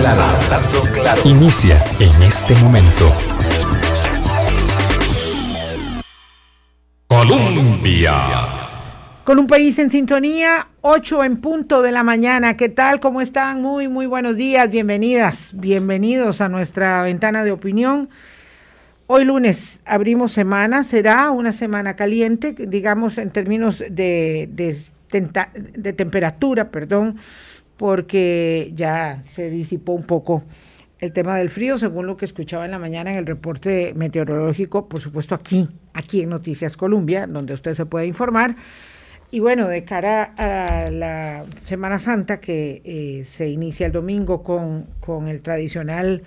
claro, hablando claro. Inicia en este momento. Colombia. Con un país en sintonía, 8 en punto de la mañana. ¿Qué tal? ¿Cómo están? Muy, muy buenos días. Bienvenidas, bienvenidos a nuestra ventana de opinión. Hoy lunes abrimos semana, será una semana caliente, digamos en términos de, de, temperatura, perdón, porque ya se disipó un poco el tema del frío, según lo que escuchaba en la mañana en el reporte meteorológico, por supuesto aquí, aquí en Noticias Colombia, donde usted se puede informar. Y bueno, de cara a la Semana Santa que eh, se inicia el domingo con, con el tradicional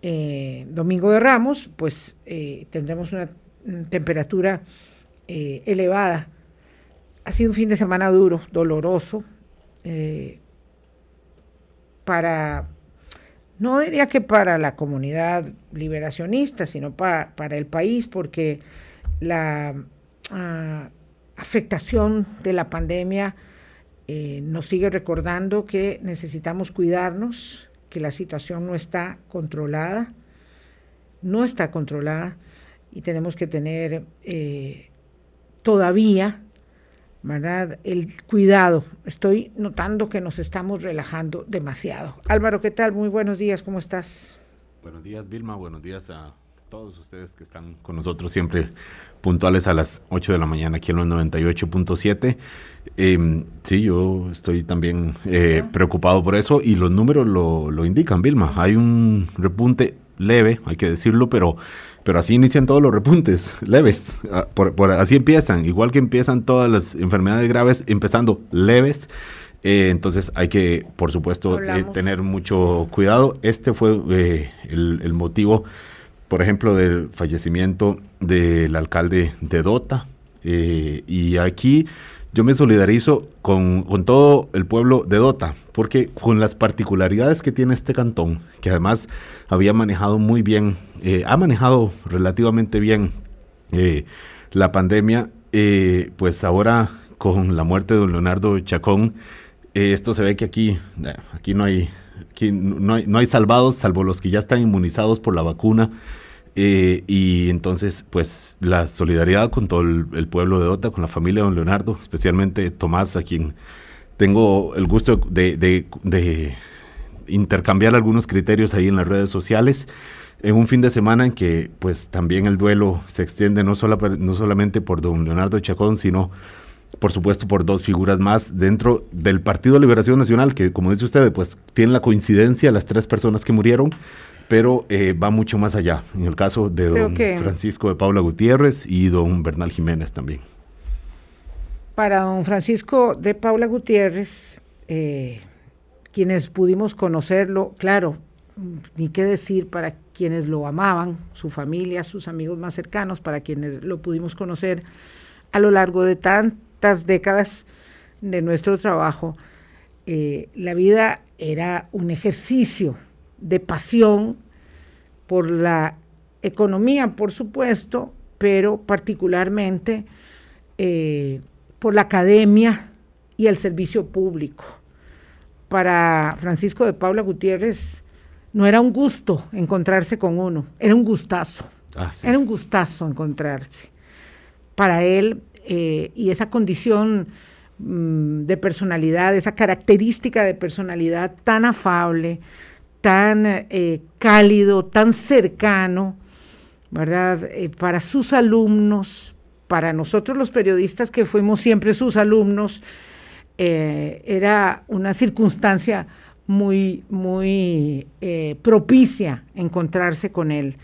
eh, Domingo de Ramos, pues eh, tendremos una temperatura elevada. Ha sido un fin de semana duro, doloroso, para, no diría que para la comunidad liberacionista, sino para el país, porque la ah, afectación de la pandemia nos sigue recordando que necesitamos cuidarnos, que la situación no está controlada, no está controlada y tenemos que tener eh, todavía, ¿verdad? El cuidado. Estoy notando que nos estamos relajando demasiado. Álvaro, ¿qué tal? Muy buenos días, ¿cómo estás? Buenos días, Vilma. Buenos días a todos ustedes que están con nosotros siempre puntuales a las 8 de la mañana aquí en los 98.7. Em, sí, yo estoy también eh, preocupado por eso y los números lo, lo, indican, Vilma. Hay un repunte leve, hay que decirlo, pero, pero así inician todos los repuntes, leves. Ah, por, así empiezan, igual que empiezan todas las enfermedades graves, empezando leves. Eh, entonces hay que, por supuesto, eh, tener mucho cuidado. Este fue el, el motivo por ejemplo, del fallecimiento del alcalde de Dota. Eh, y aquí yo me solidarizo con, todo el pueblo de Dota, porque con las particularidades que tiene este cantón, que además había manejado muy bien, eh, ha manejado relativamente bien eh, la pandemia, pues ahora con la muerte de don Leonardo Chacón, esto se ve que aquí, aquí no hay no hay, no hay salvados, salvo los que ya están inmunizados por la vacuna. Eh, y entonces, pues la solidaridad con todo el, pueblo de Dota, con la familia de don Leonardo, especialmente Tomás, a quien tengo el gusto de, intercambiar algunos criterios ahí en las redes sociales. En un fin de semana en que, pues también el duelo se extiende no, solo, no solamente por don Leonardo Chacón, sino por supuesto por dos figuras más dentro del Partido de Liberación Nacional, que como dice usted, pues tiene la coincidencia las tres personas que murieron, pero eh, va mucho más allá, en el caso de don Francisco de Paula Gutiérrez y don Bernal Jiménez también. Para don Francisco de Paula Gutiérrez, eh, quienes pudimos conocerlo, claro, ni qué decir para quienes lo amaban, su familia, sus amigos más cercanos, para quienes lo pudimos conocer a lo largo de tantos décadas de nuestro trabajo, eh, la vida era un ejercicio de pasión por la economía, por supuesto, pero particularmente eh, por la academia y el servicio público. Para Francisco de Paula Gutiérrez no era un gusto encontrarse con uno, era un gustazo. Ah, era un gustazo encontrarse. Para él eh, y esa condición mm, de personalidad, esa característica de personalidad tan afable, tan eh, cálido, tan cercano, ¿verdad? Eh, para sus alumnos, para nosotros los periodistas que fuimos siempre sus alumnos, era una circunstancia muy, muy propicia encontrarse con él.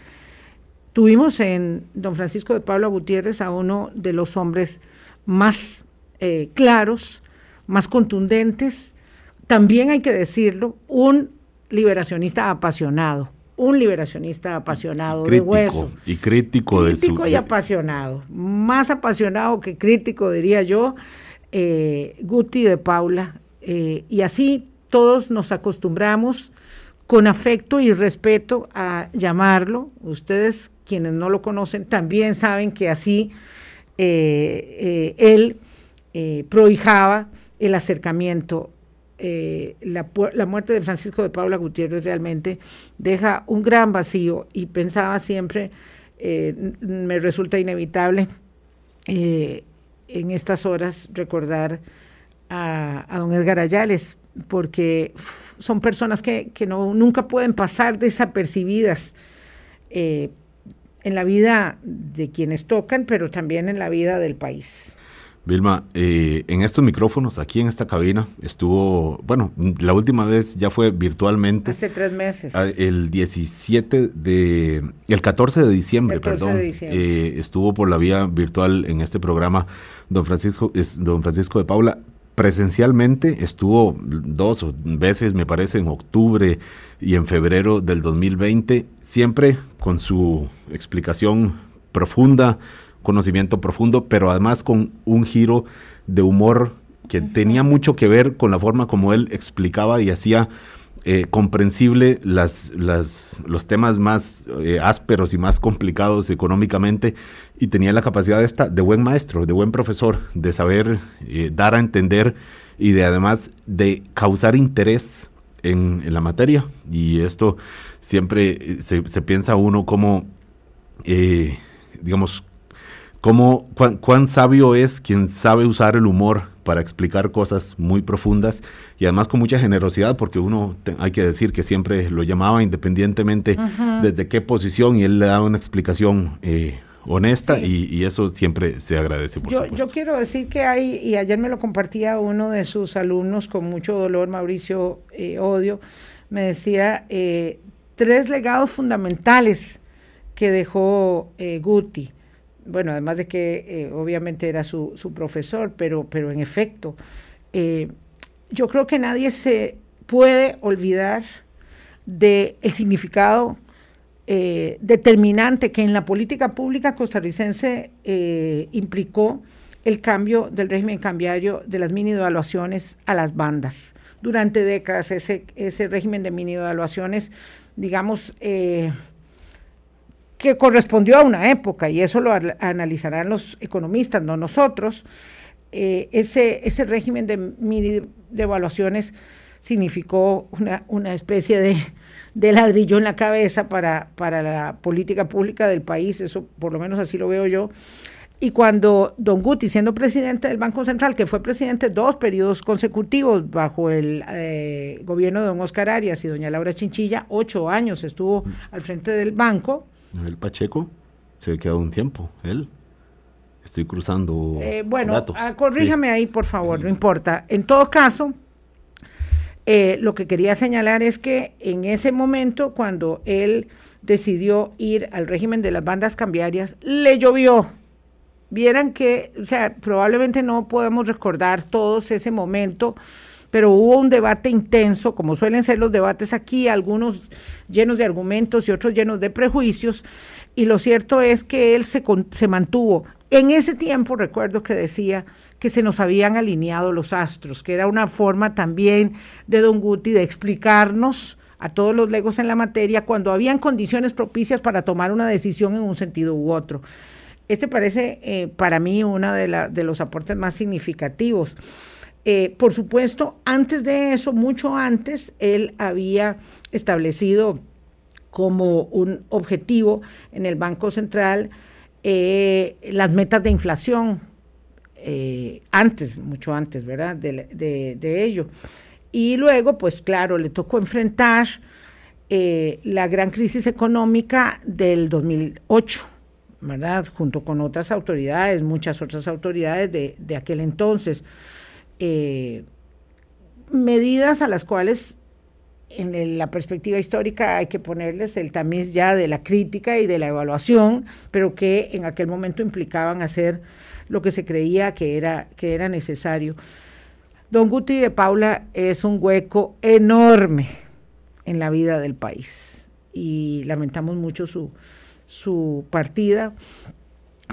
Tuvimos en don Francisco de Pablo Gutiérrez a uno de los hombres más eh, claros, más contundentes, también hay que decirlo, un liberacionista apasionado, un liberacionista apasionado de hueso. Y crítico, de su... y apasionado, más apasionado que crítico, diría yo, eh, Guti de Paula. Eh, y así todos nos acostumbramos con afecto y respeto a llamarlo. Ustedes quienes no lo conocen también saben que así eh, él prohijaba el acercamiento eh, la, muerte de Francisco de Paula Gutiérrez realmente deja un gran vacío y pensaba siempre, eh, me resulta inevitable eh, en estas horas recordar a, don Edgar Ayales, porque son personas que, que no, nunca pueden pasar desapercibidas en la vida de quienes tocan, pero también en la vida del país. Vilma, eh, en estos micrófonos, aquí en esta cabina, estuvo, bueno, la última vez ya fue virtualmente. Hace tres meses. Ah, el 17 de, el 14 de diciembre, perdón. Eh, estuvo por la vía virtual en este programa don Francisco, don Francisco de Paula. Presencialmente estuvo dos veces, me parece, en octubre y en febrero del 2020, siempre con su explicación profunda conocimiento profundo, pero además con un giro de humor que tenía mucho que ver con la forma como él explicaba y hacía eh, comprensible las, las, los temas más eh, ásperos y más complicados económicamente y tenía la capacidad de, esta, de buen maestro, de buen profesor, de saber eh, dar a entender y de además de causar interés en, en la materia. Y esto siempre se, se piensa uno como, digamos, cómo, cuán, sabio es quien sabe usar el humor para explicar cosas muy profundas y además con mucha generosidad, porque uno, hay que decir que siempre lo llamaba independientemente desde qué posición y él le daba una explicación eh, honesta y, eso siempre se agradece. Por yo, yo quiero decir que hay, y ayer me lo compartía uno de sus alumnos con mucho dolor, Mauricio eh, Odio, me decía eh, tres legados fundamentales que dejó Guti bueno, además de que eh, obviamente era su, su, profesor, pero, pero en efecto, eh, yo creo que nadie se puede olvidar del significado eh, determinante que en la política pública costarricense implicó el cambio del régimen cambiario de las mini devaluaciones a las bandas. Durante décadas ese, ese régimen de mini devaluaciones, digamos, que correspondió a una época, y eso lo analizarán los economistas, no nosotros, eh, ese, ese régimen de, evaluaciones significó una, una especie de, de, ladrillo en la cabeza para, para la política pública del país, eso por lo menos así lo veo yo. Y cuando Don Guti, siendo presidente del Banco Central, que fue presidente dos periodos consecutivos bajo el eh, gobierno de don Oscar Arias y doña Laura Chinchilla, ocho años estuvo al frente del banco, el Pacheco se ha quedado un tiempo, él. Estoy cruzando. Eh, bueno, ah, corríjame ahí, por favor, no importa. En todo caso, eh, lo que quería señalar es que en ese momento, cuando él decidió ir al régimen de las bandas cambiarias, le llovió. Vieran que, o sea, probablemente no podemos recordar todos ese momento, pero hubo un debate intenso, como suelen ser los debates aquí, algunos llenos de argumentos y otros llenos de prejuicios, y lo cierto es que él se, se mantuvo. En ese tiempo recuerdo que decía que se nos habían alineado los astros, que era una forma también de Don Guti de explicarnos a todos los legos en la materia cuando habían condiciones propicias para tomar una decisión en un sentido u otro. Este parece eh, para mí uno de, de los aportes más significativos. Eh, por supuesto, antes de eso, mucho antes, él había establecido como un objetivo en el Banco Central eh, las metas de inflación, eh, antes, mucho antes, ¿verdad?, de, ello. Y luego, pues claro, le tocó enfrentar la gran crisis económica del 2008, ¿verdad?, junto con otras autoridades, muchas otras autoridades de, de aquel entonces. Eh, medidas a las cuales en la perspectiva histórica hay que ponerles el tamiz ya de la crítica y de la evaluación, pero que en aquel momento implicaban hacer lo que se creía que era, que era necesario. Don Guti de Paula es un hueco enorme en la vida del país y lamentamos mucho su, su partida,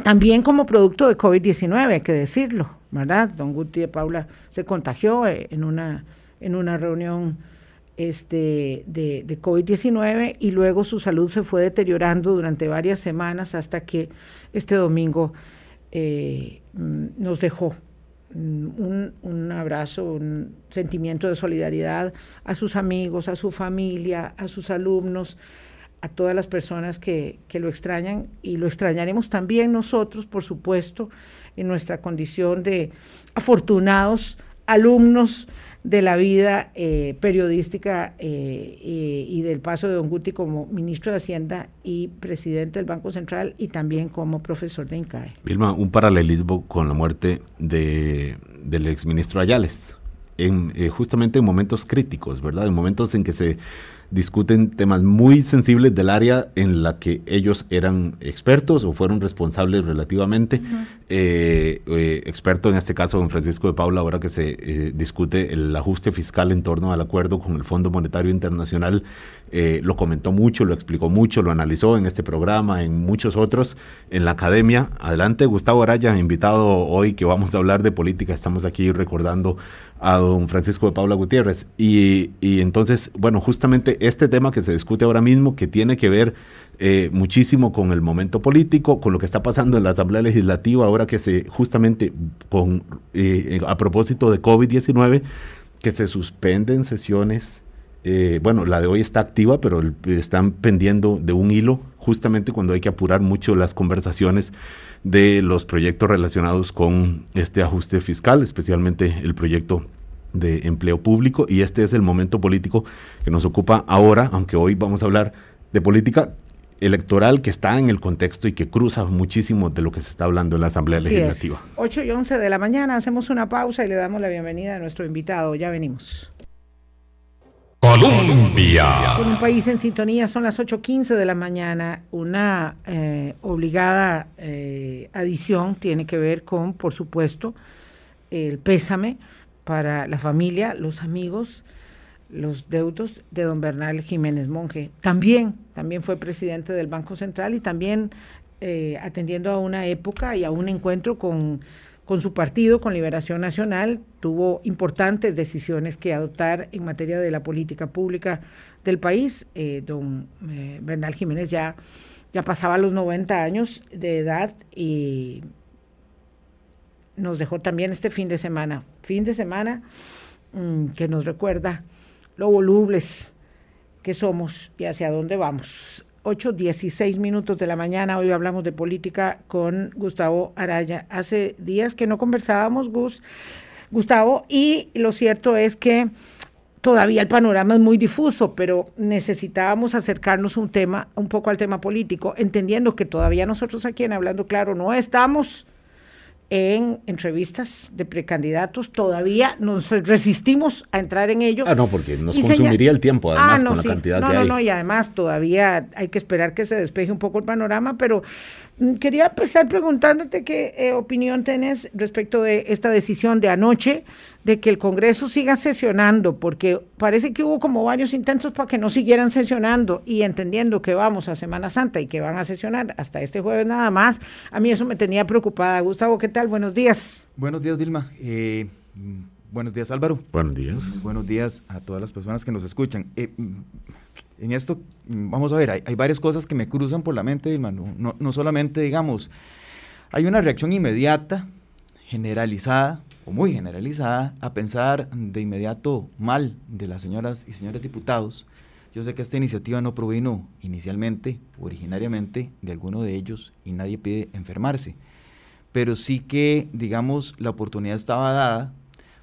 también como producto de COVID-19, hay que decirlo. ¿verdad? Don Guti de Paula se contagió eh, en una, en una reunión este, de, de COVID-19 y luego su salud se fue deteriorando durante varias semanas hasta que este domingo eh, mm, nos dejó, un, un, abrazo, un sentimiento de solidaridad a sus amigos, a su familia, a sus alumnos, a todas las personas que, que lo extrañan y lo extrañaremos también nosotros, por supuesto, en nuestra condición de afortunados alumnos de la vida eh, periodística eh, y del paso de Don Guti como ministro de Hacienda y presidente del Banco Central y también como profesor de INCAE. Vilma, un paralelismo con la muerte de, del exministro Ayales, en, eh, justamente en momentos críticos, ¿verdad? En momentos en que se discuten temas muy sensibles del área en la que ellos eran expertos o fueron responsables relativamente. Eh, eh, experto en este caso, don Francisco de Paula, ahora que se eh, discute el ajuste fiscal en torno al acuerdo con el Fondo Monetario Internacional, lo comentó mucho, lo explicó mucho, lo analizó en este programa, en muchos otros, en la academia. Adelante, Gustavo Araya, invitado hoy que vamos a hablar de política. Estamos aquí recordando a don Francisco de Paula Gutiérrez. Y, entonces, bueno, justamente este tema que se discute ahora mismo, que tiene que ver eh, muchísimo con el momento político, con lo que está pasando en la Asamblea Legislativa, ahora que se, justamente con, eh, a propósito de COVID-19, que se suspenden sesiones. Eh, bueno, la de hoy está activa, pero están pendiendo de un hilo, justamente cuando hay que apurar mucho las conversaciones de los proyectos relacionados con este ajuste fiscal, especialmente el proyecto de empleo público y este es el momento político que nos ocupa ahora, aunque hoy vamos a hablar de política electoral que está en el contexto y que cruza muchísimo de lo que se está hablando en la Asamblea Legislativa. 8 y 11 de la mañana, hacemos una pausa y le damos la bienvenida a nuestro invitado. Ya venimos. Colombia. Con un país en sintonía, son las 8.15 de la mañana. Una eh, obligada eh, adición tiene que ver con, por supuesto, el pésame para la familia, los amigos, los deudos de don Bernal Jiménez Monje. También, también fue presidente del Banco Central y también eh, atendiendo a una época y a un encuentro con con su partido, con Liberación Nacional, tuvo importantes decisiones que adoptar en materia de la política pública del país. Eh, don eh, Bernal Jiménez ya, ya pasaba los 90 años de edad y nos dejó también este fin de semana, fin de semana mm, que nos recuerda lo volubles que somos y hacia dónde vamos. 8, 16 minutos de la mañana. Hoy hablamos de política con Gustavo Araya. Hace días que no conversábamos, Gus, Gustavo, y lo cierto es que todavía el panorama es muy difuso, pero necesitábamos acercarnos un tema, un poco al tema político, entendiendo que todavía nosotros aquí en Hablando Claro no estamos en entrevistas de precandidatos, todavía nos resistimos a entrar en ello. Ah, no, porque nos consumiría el tiempo, además, ah, con la cantidad no, que no, hay. No, y además todavía hay que esperar que se despeje un poco el panorama, pero quería empezar preguntándote qué eh, opinión tenés respecto de esta decisión de anoche de que el Congreso siga sesionando, porque parece que hubo como varios intentos para que no siguieran sesionando y entendiendo que vamos a Semana Santa y que van a sesionar hasta este jueves nada más, a mí eso me tenía preocupada. Gustavo, ¿qué tal? Buenos días. Buenos días, Vilma. Eh, buenos días, Álvaro. Buenos días. Buenos días a todas las personas que nos escuchan. Eh, en esto, vamos a ver, hay, varias cosas que me cruzan por la mente, Vilma. No, no solamente, digamos, hay una reacción inmediata, generalizada, o muy generalizada, a pensar de inmediato mal de las señoras y señores diputados. Yo sé que esta iniciativa no provino inicialmente, originariamente, de alguno de ellos y nadie pide enfermarse, pero sí que, digamos, la oportunidad estaba dada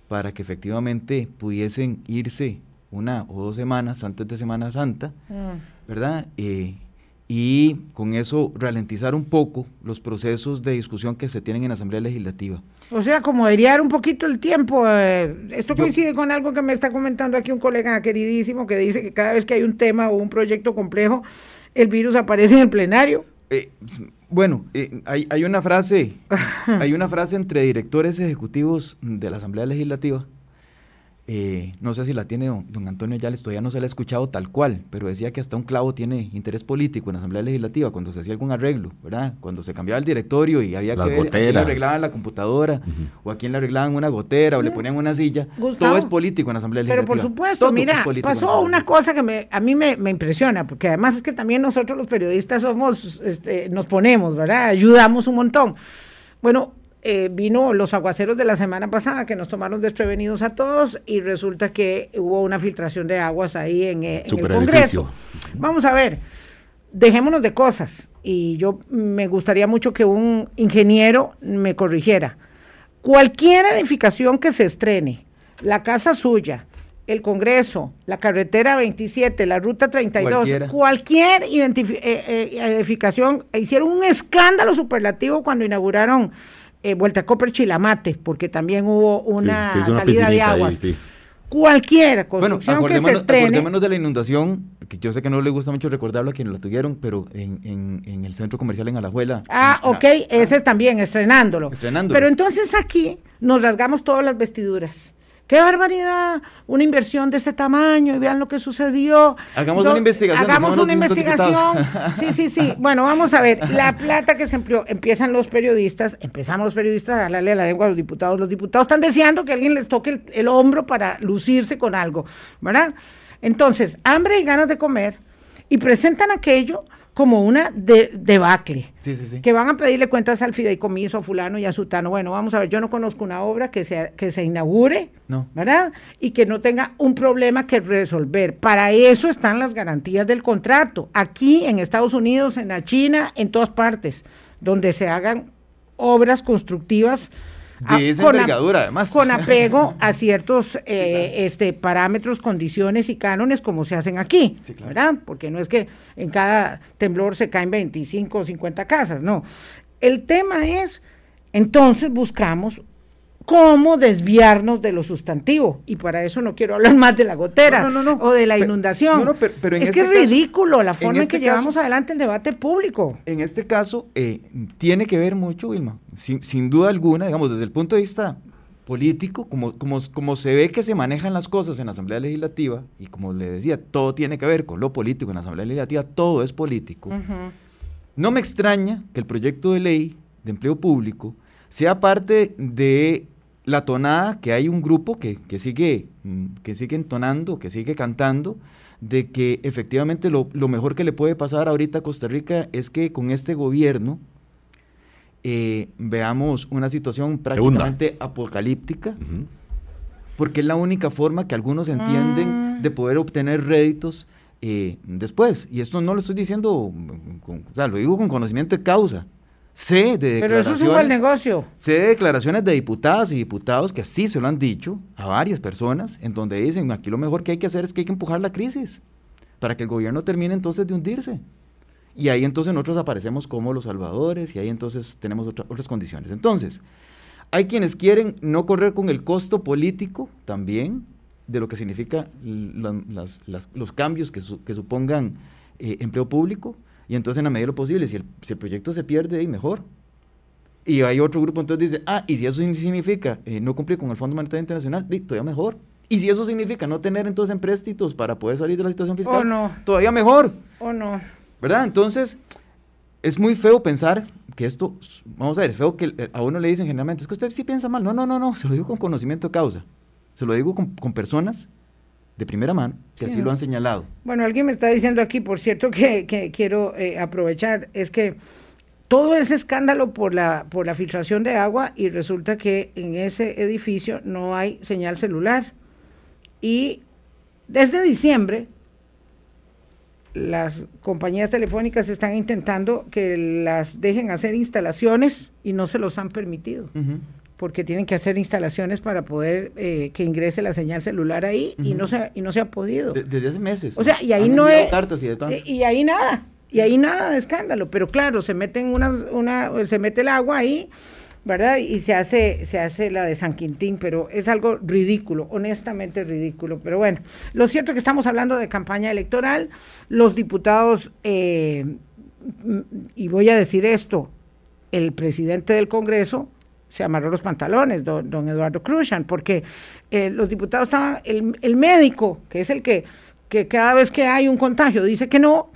para que efectivamente pudiesen irse una o dos semanas antes de Semana Santa, mm. ¿verdad? Eh, y con eso ralentizar un poco los procesos de discusión que se tienen en la Asamblea Legislativa. O sea, como airear un poquito el tiempo. Eh, esto coincide con algo que me está comentando aquí un colega queridísimo que dice que cada vez que hay un tema o un proyecto complejo, el virus aparece en el plenario. Eh, bueno, eh, hay, hay, una frase, hay una frase entre directores ejecutivos de la Asamblea Legislativa eh, no sé si la tiene don, Antonio Yales, todavía no se la ha escuchado tal cual, pero decía que hasta un clavo tiene interés político en la Asamblea Legislativa cuando se hacía algún arreglo, ¿verdad? Cuando se cambiaba el directorio y había que ver a quién le arreglaban la computadora o a quién le arreglaban una gotera o le ponían una silla. todo es político en la Asamblea Legislativa. Pero por supuesto, mira, pasó una cosa que me, a mí me, impresiona, porque además es que también nosotros los periodistas somos, este, nos ponemos, ¿verdad? Ayudamos un montón. Bueno, eh, vino los aguaceros de la semana pasada que nos tomaron desprevenidos a todos y resulta que hubo una filtración de aguas ahí en, eh, en el. Congreso. Vamos a ver, dejémonos de cosas y yo me gustaría mucho que un ingeniero me corrigiera. Cualquier edificación que se estrene, la casa suya, el Congreso, la carretera 27, la ruta 32, Cualquiera. cualquier eh, eh, edificación, hicieron un escándalo superlativo cuando inauguraron eh, Vuelta Copper Chilamate, porque también hubo una Sí, salida de piscinita ahí, aguas. sí. Cualquier Bueno, construcción que se acordémonos, estrene. acordémonos de la inundación, que yo sé que no le gusta mucho recordarlo a quienes la tuvieron, pero en, en- en el centro comercial en Alajuela. Ah, en- ok, ese es también, estrenándolo. Estrenándolo. Pero entonces aquí nos rasgamos todas las vestiduras. ¡Qué barbaridad! Una inversión de ese tamaño y vean lo que sucedió. Hagamos Do- una investigación, Hagamos una investigación. Sí, sí, sí. Bueno, vamos a ver. La plata que se empleó, empiezan los periodistas, empezamos los periodistas a hablarle a la lengua a los diputados. Los diputados están deseando que alguien les toque el, el hombro para lucirse con algo, ¿verdad? Entonces, hambre y ganas de comer y presentan aquello como una de- debacle Sí, sí, sí. que van a pedirle cuentas al fideicomiso, a fulano y a sutano. Bueno, vamos a ver, yo no conozco una obra que se, que se inaugure, No. ¿verdad? Y que no tenga un problema que resolver. Para eso están las garantías del contrato. Aquí, en Estados Unidos, en la China, en todas partes, donde se hagan obras constructivas. De esa con a- envergadura, además. Con apego a ciertos eh, este, parámetros, condiciones y cánones como se hacen aquí, Sí, claro. ¿verdad? Porque no es que en cada temblor se caen 25 o 50 casas, no. El tema es, entonces buscamos cómo desviarnos de lo sustantivo. Y para eso no quiero hablar más de la gotera No, no, no, no. o de la Pe- inundación. no, no, pero- pero en es que este es ridículo la forma en, este que llevamos caso- adelante el debate público. En este caso, eh, tiene que ver mucho, Wilma, sin, sin duda alguna, digamos, desde el punto de vista político, como, como, como se ve que se manejan las cosas en la Asamblea Legislativa, y como le decía, todo tiene que ver con lo político en la Asamblea Legislativa, todo es político. No me extraña que el proyecto de ley de empleo público sea parte de la tonada que hay un grupo que, que sigue, mm, que sigue entonando, que sigue cantando, de que efectivamente lo, lo mejor que le puede pasar ahorita a Costa Rica es que con este gobierno eh, veamos una situación prácticamente apocalíptica, porque es la única forma que algunos entienden Mm. de poder obtener réditos eh, después. Y esto no lo estoy diciendo, con- o sea, lo digo con conocimiento de causa. Sé de Pero eso es un negocio. Sé de declaraciones de diputadas y diputados que así se lo han dicho a varias personas, en donde dicen, aquí lo mejor que hay que hacer es que hay que empujar la crisis, para que el gobierno termine entonces de hundirse. Y ahí entonces nosotros aparecemos como los salvadores y ahí entonces tenemos otra- otras condiciones. Entonces, hay quienes quieren no correr con el costo político también de lo que significa las- las- los cambios que, su- que supongan eh, empleo público. Y entonces, en la medida de lo posible, si el, si el proyecto se pierde, ahí mejor. Y hay otro grupo entonces dice, ah, y si eso significa eh, no cumplir con el Fondo Monetario Internacional, todavía mejor. Y si eso significa no tener entonces empréstitos para poder salir de la situación fiscal, Oh, no. todavía mejor. ¿O no? ¿Verdad? Entonces, es muy feo pensar que esto, vamos a ver, es feo que eh, a uno le dicen generalmente, es que usted sí piensa mal. No, no, no, no, se lo digo con conocimiento de causa. Se lo digo con, con personas de primera mano que Sí, así ¿no? lo han señalado. Bueno, alguien me está diciendo aquí, por cierto, que, que quiero eh, aprovechar, es que todo ese escándalo por la, por la filtración de agua y resulta que en ese edificio no hay señal celular. Y desde diciembre las compañías telefónicas están intentando que las dejen hacer instalaciones y no se los han permitido Ujú. Porque tienen que hacer instalaciones para poder eh, que ingrese la señal celular ahí y no se y no se ha podido. De- desde hace meses. O sea, y ahí no es. cartas y de eh, y ahí nada. Y ahí nada de escándalo. Pero claro, se meten unas, una, se mete el agua ahí, ¿verdad? Y se hace, se hace la de San Quintín, pero es algo ridículo, honestamente ridículo. Pero bueno, lo cierto es que estamos hablando de campaña electoral. Los diputados, eh, y voy a decir esto, el presidente del Congreso se amarró los pantalones, don, don Eduardo Cruzan, porque eh, los diputados estaban, el, el médico, que es el que, que cada vez que hay un contagio dice que no,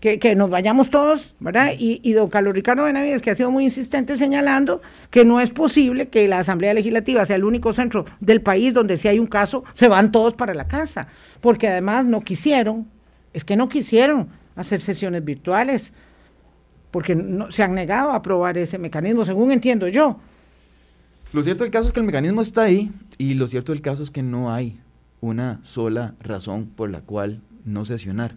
que, que nos vayamos todos, ¿verdad? Y, y don Carlos Ricardo Benavides, que ha sido muy insistente señalando que no es posible que la Asamblea Legislativa sea el único centro del país donde si hay un caso, se van todos para la casa, porque además no quisieron, es que no quisieron hacer sesiones virtuales, porque no, se han negado a aprobar ese mecanismo, según entiendo yo. Lo cierto del caso es que el mecanismo está ahí y lo cierto del caso es que no hay una sola razón por la cual no sesionar.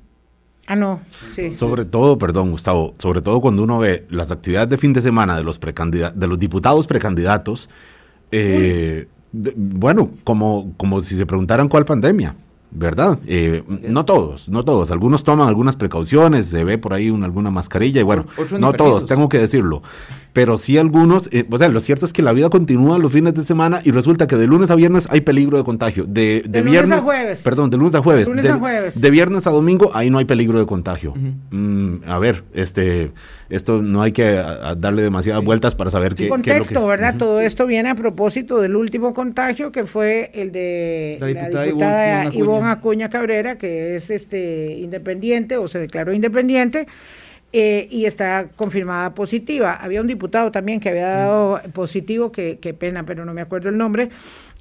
Ah, no, sí. Sobre todo, perdón, Gustavo, sobre todo cuando uno ve las actividades de fin de semana de los, de los diputados precandidatos, eh, bueno, como, como si se preguntaran cuál pandemia. ¿verdad? Eh, no todos, no todos. Algunos toman algunas precauciones, se ve por ahí una, alguna mascarilla y bueno, no todos, tengo que decirlo. Pero sí algunos, eh, o sea, lo cierto es que la vida continúa los fines de semana y resulta que de lunes a viernes hay peligro de contagio. De, de, viernes lunes a jueves. Perdón, de lunes a jueves. De, viernes a domingo ahí no hay peligro de contagio. Mm, a ver, este, esto no hay que darle demasiadas vueltas para saber qué, contexto, es ¿verdad? Todo esto viene a propósito del último contagio que fue el de la diputada, Ivonne, Acuña Cabrera, que es este independiente o se declaró independiente. Eh, y está confirmada positiva. Había un diputado también que había dado positivo, que, pena, pero no me acuerdo el nombre.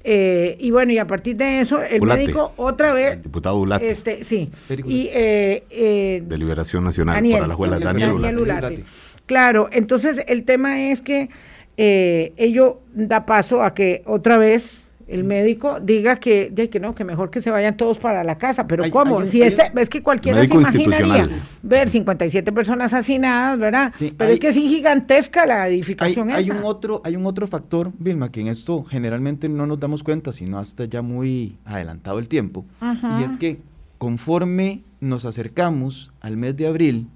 Eh, y bueno, y a partir de eso, el médico otra vez. El diputado Ulate. Este, sí. Y, eh, de Liberación Nacional para la Juela, Daniel, Daniel Claro, entonces el tema es que ello da paso a que otra vez el médico diga que, que no, que mejor que se vayan todos para la casa. Pero ¿cómo? si es, es que cualquiera se imaginaría ver 57 personas asesinadas, ¿verdad? Pero es que es gigantesca la edificación hay, esa. Hay un, otro, hay un otro factor, Vilma, que en esto generalmente no nos damos cuenta, sino hasta ya muy adelantado el tiempo. Y es que conforme nos acercamos al mes de abril,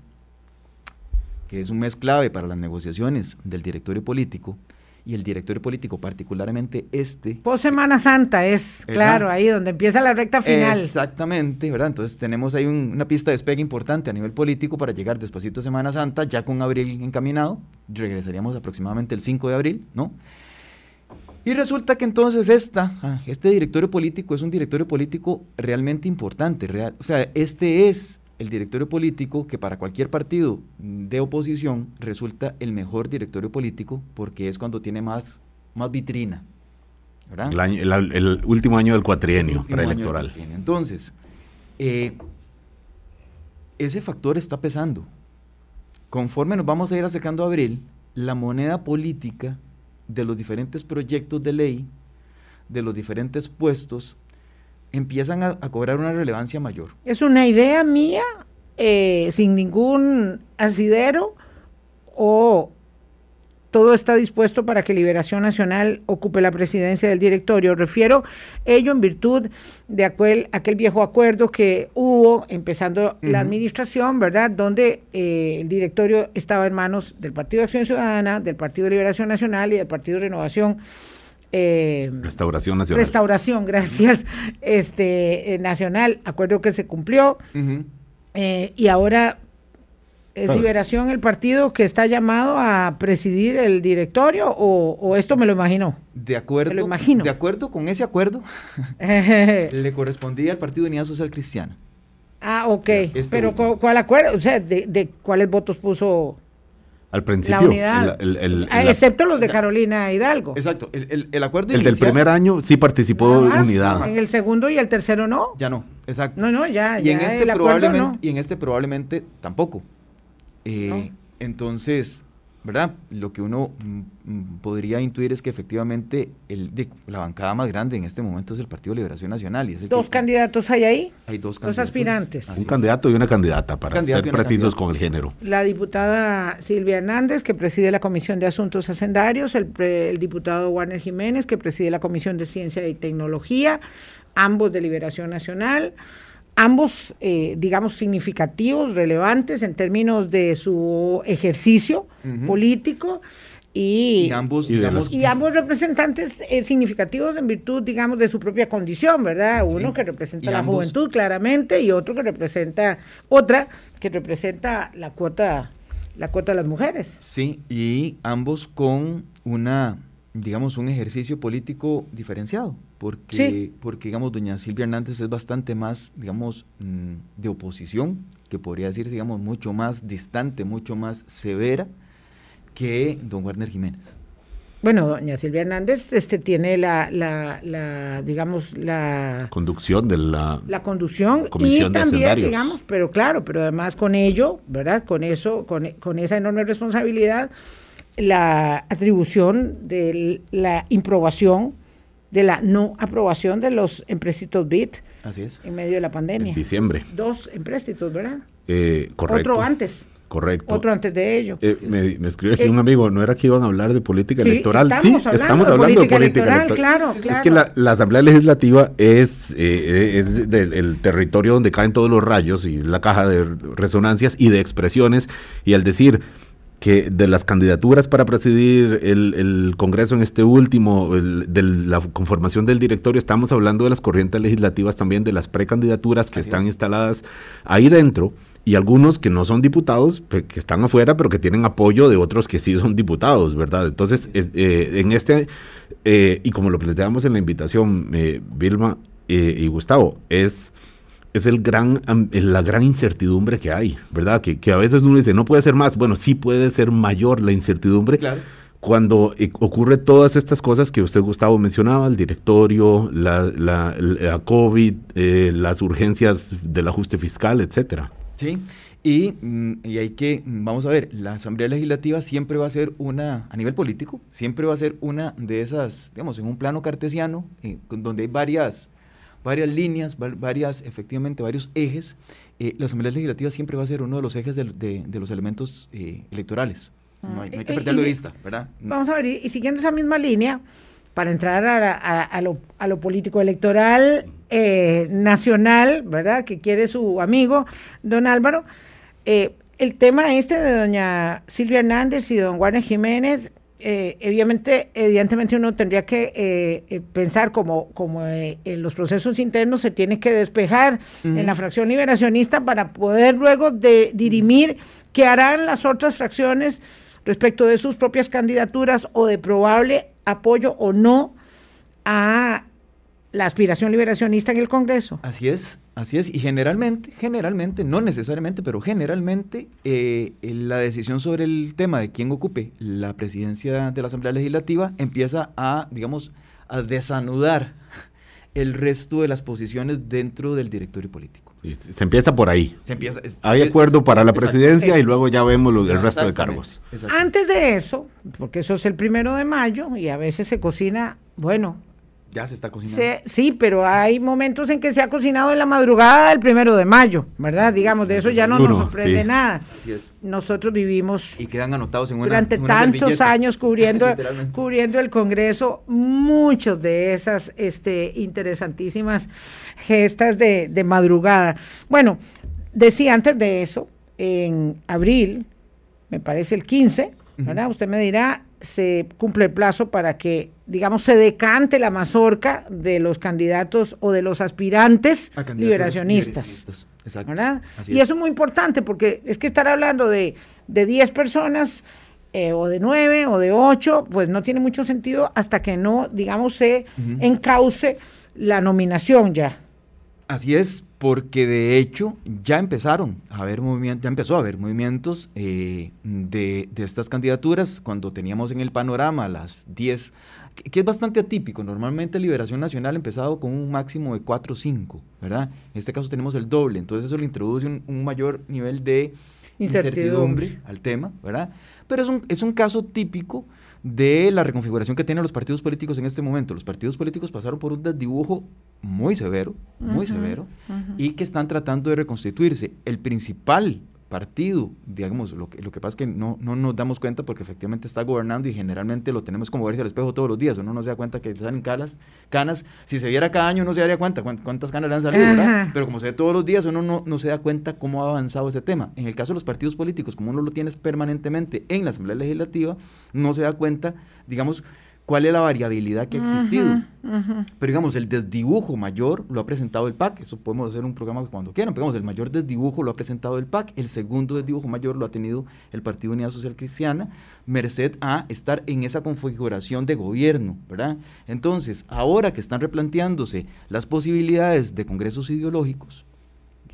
que es un mes clave para las negociaciones del directorio político, y el directorio político, particularmente este. Post Semana Santa es, claro, ahí donde empieza la recta final. Exactamente, ¿verdad? Entonces tenemos ahí una pista de despegue importante a nivel político para llegar después a Semana Santa, ya con abril encaminado, regresaríamos aproximadamente el 5 de abril, ¿no? Y resulta que entonces esta, ah, este directorio político es un directorio político realmente importante, real, o sea, este es el directorio político, que para cualquier partido de oposición resulta el mejor directorio político porque es cuando tiene más, más vitrina. El, último año del cuatrienio preelectoral. Entonces, eh, ese factor está pesando. Conforme nos vamos a ir acercando a abril, la moneda política de los diferentes proyectos de ley, de los diferentes puestos, empiezan a, cobrar una relevancia mayor. Es una idea mía, eh, sin ningún asidero, o todo está dispuesto para que Liberación Nacional ocupe la presidencia del directorio. Refiero ello en virtud de aquel, aquel viejo acuerdo que hubo empezando la administración, ¿verdad? Donde eh, el directorio estaba en manos del Partido de Acción Ciudadana, del Partido de Liberación Nacional y del Partido de Renovación eh, restauración Nacional. Restauración, gracias. Este eh, Nacional, acuerdo que se cumplió. Eh, y ahora es Liberación el partido que está llamado a presidir el directorio o, esto me lo imagino. De acuerdo, lo imagino. de acuerdo con ese acuerdo, le correspondía al Partido de Unidad Social Cristiana. Ah, ok. Este Pero ¿cuál acuerdo? O sea, de, de cuáles votos puso al principio. Ah, excepto los de Carolina Hidalgo. Exacto. El, acuerdo El del primer año sí participó unidad. En el segundo y el tercero no. Ya no, exacto. No, no, ya. Y, en, este probablemente, y en este probablemente tampoco. Eh, entonces, ¿verdad? Lo que uno mm, mm, podría intuir es que efectivamente el, la bancada más grande en este momento es el Partido de Liberación Nacional. Y ¿Dos candidatos hay ahí? Hay dos candidatos. Dos aspirantes. Un candidato y una candidata, para ser precisos con el género. La diputada Silvia Hernández, que preside la Comisión de Asuntos Hacendarios, el, el diputado Warner Jiménez, que preside la Comisión de Ciencia y Tecnología, ambos de Liberación Nacional ambos, eh, digamos, significativos, relevantes en términos de su ejercicio político. Y, ambos, y, ambos representantes eh, significativos en virtud, digamos, de su propia condición, ¿verdad? Uno que representa la juventud claramente y otro que representa, otra que representa la cuota, la cuota de las mujeres. Sí, y ambos con una, digamos, un ejercicio político diferenciado porque, porque digamos, doña Silvia Hernández es bastante más, digamos, mm, de oposición, que podría decir, digamos, mucho más distante, mucho más severa que don Werner Jiménez. Bueno, doña Silvia Hernández este, tiene la, la, la, digamos, la... Conducción de la... La conducción y también, digamos, pero claro, pero además con ello, ¿verdad? Con eso, con, con esa enorme responsabilidad, la atribución de la improbación, de la no aprobación de los empréstitos BIT. Así es. En medio de la pandemia. En diciembre. Dos empréstitos, ¿verdad? Eh, correcto. Otro antes. Correcto. Otro antes de ello. Eh, me, me, escribió aquí Eh, un amigo, ¿no era que iban a hablar de política Sí, electoral? estamos sí, hablando estamos de hablando política de política electoral, electoral. claro, Es claro. que la, la Asamblea Legislativa es, eh, es del el territorio donde caen todos los rayos y la caja de resonancias y de expresiones. Y al decir que de las candidaturas para presidir el, el Congreso en este último, el- de la conformación del directorio, estamos hablando de las corrientes legislativas también, de las precandidaturas que Así están es. instaladas ahí dentro y algunos que no son diputados, pe- que están afuera, pero que tienen apoyo de otros que sí son diputados, ¿verdad? Entonces, es- eh, en este, eh, y como lo planteamos en la invitación, eh, Vilma eh, y Gustavo, es, es el gran, la gran incertidumbre que hay, ¿verdad? Que, que a veces uno dice, no puede ser más, bueno, sí puede ser mayor la incertidumbre Claro. cuando eh, ocurre todas estas cosas que usted, Gustavo, mencionaba, el directorio, la, la, la COVID, eh, las urgencias del ajuste fiscal, etcétera. Sí, y, mm, y hay que, mm, vamos a ver, la Asamblea Legislativa siempre va a ser una, a nivel político, siempre va a ser una de esas, digamos, en un plano cartesiano, eh, donde hay varias, varias líneas, va- varias, efectivamente, varios ejes. eh, la Asamblea Legislativa siempre va a ser uno de los ejes de, de los elementos eh, electorales. No hay, no hay que Ah, perderlo de vista, ¿verdad? Vamos a ver, y, y siguiendo esa misma línea, para entrar a, la- a- a lo, a lo político electoral eh, nacional, ¿verdad? Que quiere su amigo, don Álvaro, eh, el tema este de doña Silvia Hernández y don Juan Jiménez, eh, evidentemente, evidentemente uno tendría que eh, eh, pensar como, como eh, en los procesos internos se tiene que despejar en la fracción liberacionista para poder luego de dirimir qué harán las otras fracciones respecto de sus propias candidaturas o de probable apoyo o no a la aspiración liberacionista en el Congreso. Así es, así es. Y generalmente, generalmente, no necesariamente, pero generalmente, eh, la decisión sobre el tema de quién ocupe la presidencia de la Asamblea Legislativa empieza a, digamos, a desanudar el resto de las posiciones dentro del directorio político. Y se empieza por ahí. Se empieza, es- Hay acuerdo es- para la exacto. presidencia y luego ya vemos los- el resto de cargos. Antes de eso, porque eso es el primero de mayo y a veces se cocina, bueno, Ya se está cocinando. se- sí, pero hay momentos en que se ha cocinado en la madrugada del primero de mayo, ¿verdad? Digamos, de eso ya no nos sorprende sí. nada. Así es. Nosotros vivimos Y quedan anotados en una durante en una tantos servilleta. años cubriendo, cubriendo el Congreso, muchos de esas este, interesantísimas gestas de, de madrugada. Bueno, decía antes de eso, en abril, me parece el 15, ¿verdad? Usted me dirá, se cumple el plazo para que, digamos, se decante la mazorca de los candidatos o de los aspirantes liberacionistas. Exacto. ¿verdad? Así y es. eso es muy importante porque es que estar hablando de, de 10 personas eh, o de 9 o de 8, pues no tiene mucho sentido hasta que no, digamos, se encauce la nominación ya. Así es, porque de hecho ya empezaron a haber movimientos, ya empezó a haber movimientos eh, de, de estas candidaturas cuando teníamos en el panorama las 10, que, que es bastante atípico. Normalmente Liberación Nacional ha empezado con un máximo de 4 o 5, ¿verdad? En este caso tenemos el doble, entonces eso le introduce un, un mayor nivel de Incertidumbre. incertidumbre al tema, ¿verdad? Pero es un, es un caso típico de la reconfiguración que tienen los partidos políticos en este momento. Los partidos políticos pasaron por un desdibujo muy severo, muy severo, y que están tratando de reconstituirse. El principal partido, digamos, lo que, lo que pasa es que no, no nos damos cuenta porque efectivamente está gobernando y generalmente lo tenemos como verse al espejo todos los días. Uno no se da cuenta que salen canas, canas. Si se viera cada año uno se daría cuenta cuán- cuántas canas le han salido, ¿verdad? Pero como se ve todos los días, uno no, no se da cuenta cómo ha avanzado ese tema. En el caso de los partidos políticos, como uno lo tiene permanentemente en la Asamblea Legislativa, no se da cuenta, digamos, cuál es la variabilidad que ha existido. Pero digamos, el desdibujo mayor lo ha presentado el PAC, eso podemos hacer un programa cuando quieran, pero digamos, el mayor desdibujo lo ha presentado el PAC, el segundo desdibujo mayor lo ha tenido el Partido Unidad Social Cristiana, merced a estar en esa configuración de gobierno, ¿verdad? Entonces, ahora que están replanteándose las posibilidades de congresos ideológicos,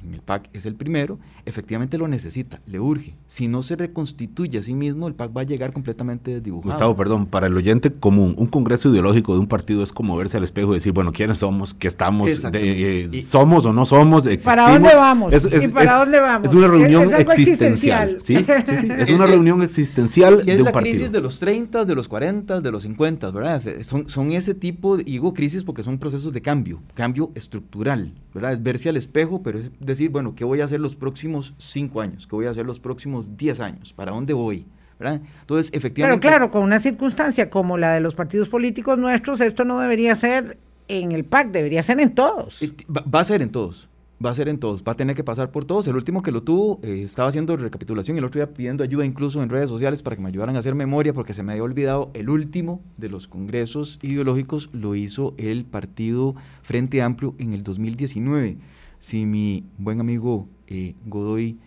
en el PAC es el primero, efectivamente lo necesita, le urge. Si no se reconstituye a sí mismo, el PAC va a llegar completamente desdibujado. Gustavo, perdón, para el oyente común, un congreso ideológico de un partido es como verse al espejo y decir, bueno, ¿quiénes somos? ¿Qué estamos? De, eh, ¿Somos o no somos? ¿Para dónde vamos? Es, ¿Y para dónde vamos? Es una reunión existencial. ¿sí? Sí, sí, es una reunión existencial y es la crisis de los 30, de los 40, de los 50, ¿verdad? Son, son ese tipo, de, digo crisis porque son procesos de cambio, cambio estructural, ¿verdad? Es verse al espejo, pero es decir, bueno, ¿qué voy a hacer los próximos cinco años? ¿Qué voy a hacer los próximos diez años? ¿Para dónde voy? ¿verdad? Entonces, efectivamente... Pero claro, con una circunstancia como la de los partidos políticos nuestros, esto no debería ser en el PAC, debería ser en todos. Va a ser en todos va a ser en todos, va a tener que pasar por todos. El último que lo tuvo eh, estaba haciendo recapitulación y el otro día pidiendo ayuda incluso en redes sociales para que me ayudaran a hacer memoria porque se me había olvidado el último de los congresos ideológicos lo hizo el partido Frente Amplio en el 2019. Si mi buen amigo eh, Godoy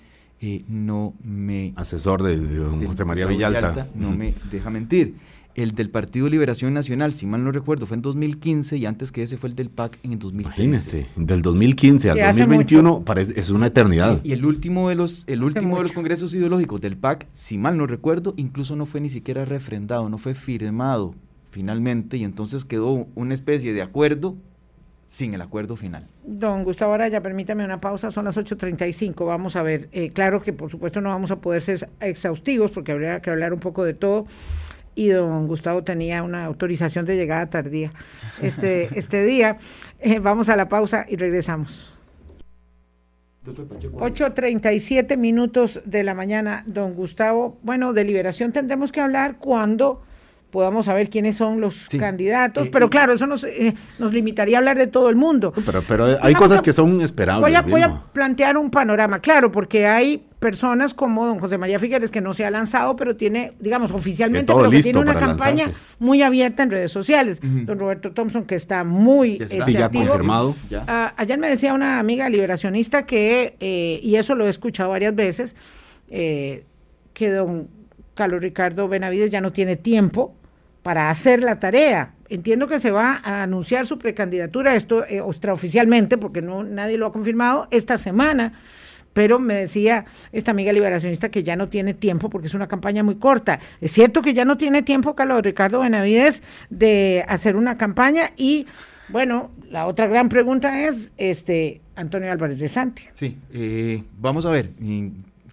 eh, no me... Asesor de, don José María Villalta. No me deja mentir. El del Partido Liberación Nacional, si mal no recuerdo, fue en 2015 y antes que ese fue el del PAC en 2015. Imagínese, del 2015 al 2021 parece, es una eternidad. Y, el último de los el último de los congresos ideológicos del PAC, si mal no recuerdo, incluso no fue ni siquiera refrendado, no fue firmado finalmente y entonces quedó una especie de acuerdo sin el acuerdo final. Don Gustavo Araya, permítame una pausa, son las 8.35, vamos a ver, eh, claro que por supuesto no vamos a poder ser exhaustivos porque habría que hablar un poco de todo y don Gustavo tenía una autorización de llegada tardía este, este día. Eh, vamos a la pausa y regresamos. 8.37 minutos de la mañana, don Gustavo. Bueno, de liberación tendremos que hablar cuando podamos saber quiénes son los candidatos, eh, pero claro, eso nos, eh, nos limitaría a hablar de todo el mundo. Pero, pero hay cosas que son esperables. Voy a, voy a, plantear un panorama, claro, porque hay personas como don José María Figueres que no se ha lanzado, pero tiene, digamos, oficialmente, pero que tiene una campaña muy abierta en redes sociales. Don Roberto Thompson, que está muy ya este, ya confirmado. Ah, ayer me decía una amiga liberacionista que, eh, y eso lo he escuchado varias veces, que don Carlos Ricardo Benavides ya no tiene tiempo para hacer la tarea. Entiendo que se va a anunciar su precandidatura, esto eh, extraoficialmente, porque no nadie lo ha confirmado, esta semana. Pero me decía esta amiga liberacionista que ya no tiene tiempo porque es una campaña muy corta. Es cierto que ya no tiene tiempo Carlos Ricardo Benavides de hacer una campaña y bueno, la otra gran pregunta es este Antonio Álvarez de Santi. Sí, eh, vamos a ver,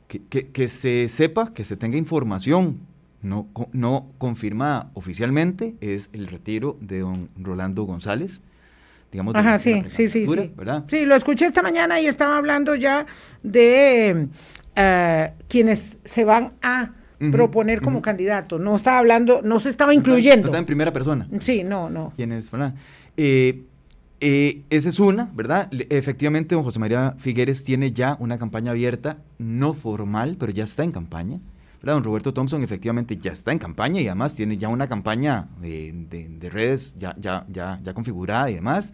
que, que se sepa, que se tenga información no, no confirmada oficialmente es el retiro de don Rolando González. Digamos, Ajá, sí, sí, sí, sí. Sí, lo escuché esta mañana y estaba hablando ya de eh, quienes se van a proponer como candidato. No estaba hablando, no se estaba incluyendo. No está en primera persona. Sí, no, no. ¿Quiénes, verdad? Eh, eh, esa es una, ¿verdad? Efectivamente, don José María Figueres tiene ya una campaña abierta, no formal, pero ya está en campaña. Don Roberto Thompson efectivamente ya está en campaña y además tiene ya una campaña de, redes ya, ya, ya, ya configurada y demás.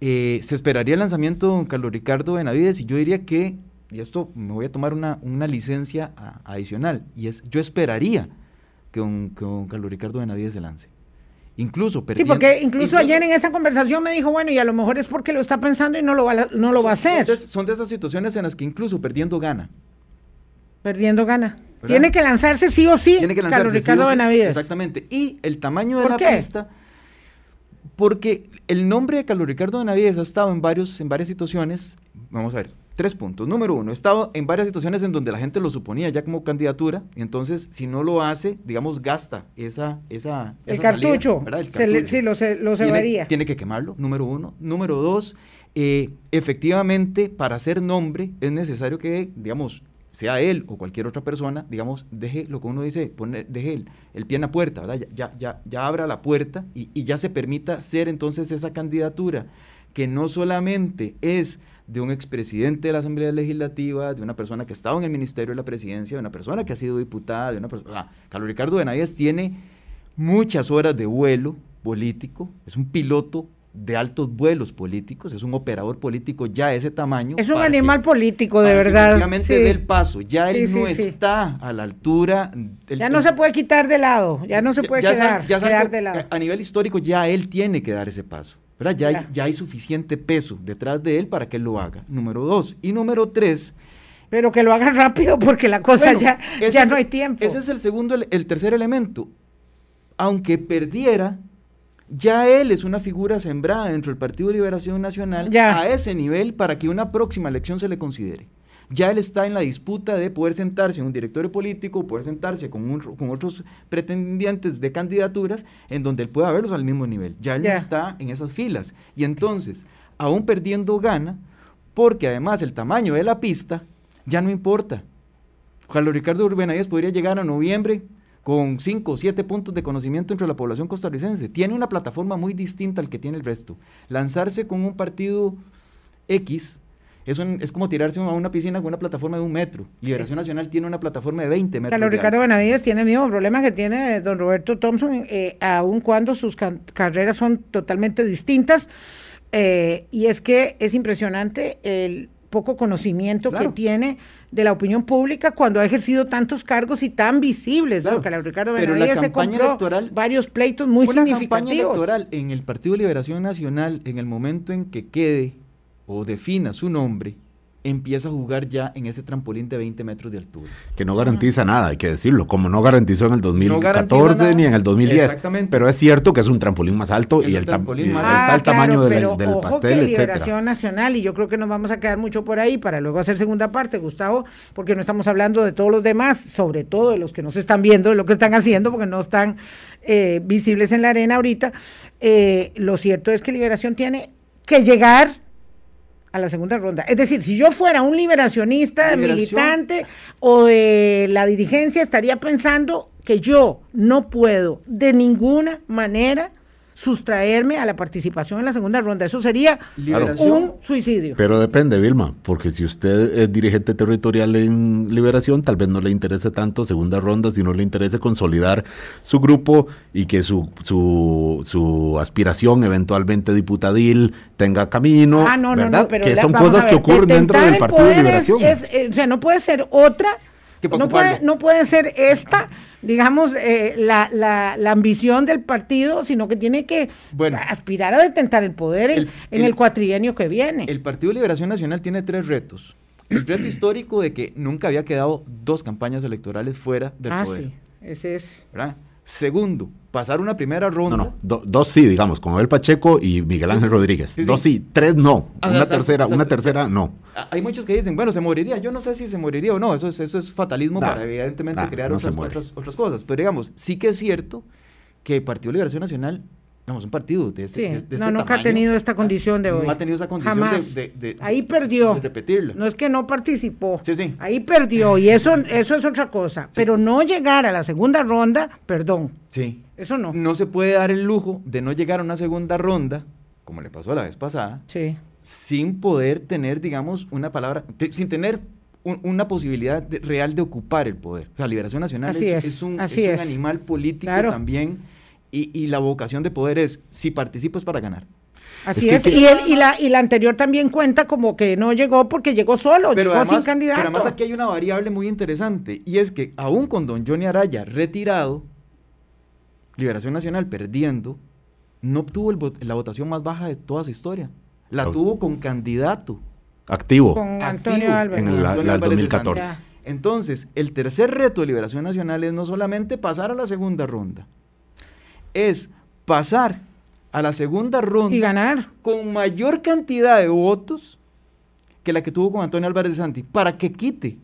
Eh, se esperaría el lanzamiento de don Carlos Ricardo Benavides y yo diría que, y esto me voy a tomar una, licencia adicional, y es, yo esperaría que don, Carlos Ricardo Benavides se lance. Incluso Sí, porque incluso, ayer en esa conversación me dijo, bueno, y a lo mejor es porque lo está pensando y no lo va, no lo va a hacer. Son de, son de esas situaciones en las que incluso perdiendo gana. Perdiendo gana. Tiene que lanzarse sí o sí. Tiene que lanzarse Carlos Ricardo Benavides. Exactamente. Y el tamaño de la pista, porque el nombre de Carlos Ricardo Benavides ha estado en, varios, en varias situaciones. Vamos a ver, tres puntos. Número uno, ha estado en varias situaciones en donde la gente lo suponía ya como candidatura, y entonces si no lo hace, digamos, gasta esa, esa, el, cartucho. sí, lo, se, lo tiene, tiene, que quemarlo, número uno. Número dos, eh, efectivamente, para hacer nombre es necesario que, digamos, sea él o cualquier otra persona, digamos, deje lo que uno dice, pone, deje el, el, pie en la puerta, ¿verdad? Ya, ya, ya abra la puerta y, y, ya se permita ser entonces esa candidatura que no solamente es de un expresidente de la Asamblea Legislativa, de una persona que ha estado en el Ministerio de la Presidencia, de una persona que ha sido diputada, de una persona... Carlos Ricardo Benavides tiene muchas horas de vuelo político, es un piloto de altos vuelos políticos, es un operador político ya de ese tamaño. Es un animal político, de verdad. Efectivamente del paso, ya él no está a la altura. ya no se puede quitar de lado, ya no se puede quedar, de lado. A nivel histórico ya él tiene que dar ese paso. ¿verdad? Ya, hay, Ya. ya hay suficiente peso detrás de él para que él lo haga. Número dos. Y número tres, Pero que lo haga rápido porque la cosa Bueno, ya, ya es- no hay tiempo. Ese es el segundo, el tercer elemento. Aunque perdiera, ya él es una figura sembrada dentro del Partido de Liberación Nacional Ya. a ese nivel para que una próxima elección se le considere. Ya él está en la disputa de poder sentarse en un directorio político, poder sentarse con, un- con otros pretendientes de candidaturas en donde él pueda verlos al mismo nivel. Ya él Ya. no está en esas filas. Y entonces, aún perdiendo gana, porque además el tamaño de la pista ya no importa. Carlos Ricardo Urbenaíes podría llegar a noviembre con 5 o 7 puntos de conocimiento entre la población costarricense. Tiene una plataforma muy distinta al que tiene el resto. Lanzarse con un partido X es, un- es como tirarse a una piscina con una plataforma de un metro. Liberación Nacional tiene una plataforma de 20 metros. Carlos Ricardo. Benavides tiene el mismo problema que tiene don Roberto Thompson, eh, aun cuando sus carreras son totalmente distintas. eh, y es que es impresionante el poco conocimiento Claro. que tiene de la opinión pública cuando ha ejercido tantos cargos y tan visibles. ¿no? Claro, Carlos Ricardo pero la se campaña electoral- varios pleitos muy una campaña significativos. electoral en el Partido de Liberación Nacional, en el momento en que quede o defina su nombre, empieza a jugar ya en ese trampolín de 20 metros de altura. Que no garantiza nada, hay que decirlo, como no garantizó en el 2014 garantiza nada. ni en el 2010. Exactamente. Pero es cierto que es un trampolín más alto Es y el, trampolín y más está Ah, el tamaño claro, del, pero del ojo pastel, que etcétera. Liberación Nacional, y yo creo que nos vamos a quedar mucho por ahí para luego hacer segunda parte, Gustavo, porque no estamos hablando de todos los demás, sobre todo de los que no se están viendo, de lo que están haciendo, porque no están eh, visibles en la arena ahorita. Eh, lo cierto es que Liberación tiene que llegar a la segunda ronda. Es decir, si yo fuera un liberacionista, militante o de la dirigencia, estaría pensando que yo no puedo de ninguna manera sustraerme a la participación en la segunda ronda. Eso sería Liberación. un suicidio. Pero depende, Vilma, porque si usted es dirigente territorial en Liberación, tal vez no le interese tanto segunda ronda, sino le interese consolidar su grupo y que su, su, su aspiración eventualmente diputadil tenga camino, ah, no, no, ¿verdad? no, pero que la- son cosas que ocurren dentro del el Partido de es- Liberación. es, eh, o sea, no puede ser otra, no puede, no puede ser esta, digamos, eh, la, la, la ambición del partido, sino que tiene que Bueno. aspirar a detentar el poder en El- en el- el cuatrienio que viene. El Partido de Liberación Nacional tiene tres retos. El reto histórico de que nunca había quedado dos campañas electorales fuera del ah, poder. sí, ese es. ¿verdad? Segundo, pasar una primera ronda. no, do- dos sí, digamos, con Abel Pacheco y Miguel Ángel Rodríguez. Sí, sí. Dos sí, tres no. Ah, una exacto, tercera, una tercera no. Ah, Hay muchos que dicen, bueno, se moriría. Yo no sé si se moriría o no. Eso es, eso es fatalismo para evidentemente crear no otras, otras, otras cosas. Pero digamos, sí que es cierto que el Partido de Liberación Nacional, digamos, un partido de este, Sí, de- de este no, nunca ha tenido esta condición de hoy. No ha tenido esa condición Jamás. de, de- de- Ahí perdió. de repetirla. No es que no participó. Sí, sí. Ahí perdió y eso, eso es otra cosa. Pero no llegar a la segunda ronda, perdón, Sí. eso no. No se puede dar el lujo de no llegar a una segunda ronda, como le pasó la vez pasada, Sí. sin poder tener, digamos, una palabra, sin tener un- una posibilidad de- real de ocupar el poder. O sea, Liberación Nacional es, un, así es un es. animal político Claro. también y, y la vocación de poder es, si participo es para ganar. Así que- es. que- Y, la, y la anterior también cuenta como que no llegó porque llegó solo, Pero llegó además, sin candidato. pero además aquí hay una variable muy interesante y es que aún con don Johnny Araya retirado, Liberación Nacional perdiendo, no obtuvo el la votación más baja de toda su historia. La tuvo con candidato. Activo. con activo Antonio Álvarez. en la- Antonio la del Álvarez de 2014. Santos. Ya. Entonces, el tercer reto de Liberación Nacional es no solamente pasar a la segunda ronda, es pasar a la segunda ronda Y ganar. con mayor cantidad de votos que la que tuvo con Antonio Álvarez de Santi, para que quite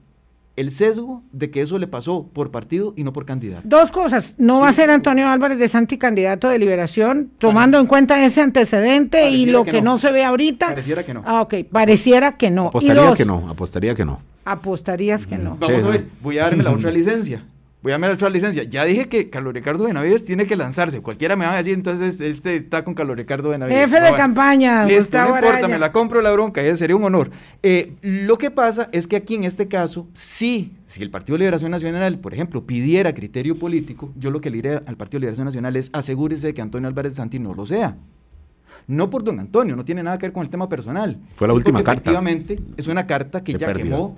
el sesgo de que eso le pasó por partido y no por candidato. Dos cosas. No va a ser Antonio Álvarez de Santi candidato de liberación, tomando en cuenta ese antecedente y lo que que, no. no. se ve ahorita. Pareciera que no. Ah, ok. Pareciera que no. y Apostaría que no, apostaría que no. Apostarías que no. Vamos Sí, a ver, voy a darme la otra licencia. Voy a darme la otra licencia. Ya dije que Carlos Ricardo Benavides tiene que lanzarse. Cualquiera me va a decir, entonces este está con Carlos Ricardo Benavides. Jefe de bueno. campaña, Listo, Gustavo no importa, Araya. me la compro la bronca, ya sería un honor. Eh, lo que pasa es que aquí en este caso, sí, si el Partido de Liberación Nacional, por ejemplo, pidiera criterio político, yo lo que le diría al Partido de Liberación Nacional es asegúrese de que Antonio Álvarez de Santi no lo sea. No por don Antonio, no tiene nada que ver con el tema personal. Fue la Es última carta. Efectivamente, es una carta que Qué ya pérdida. quemó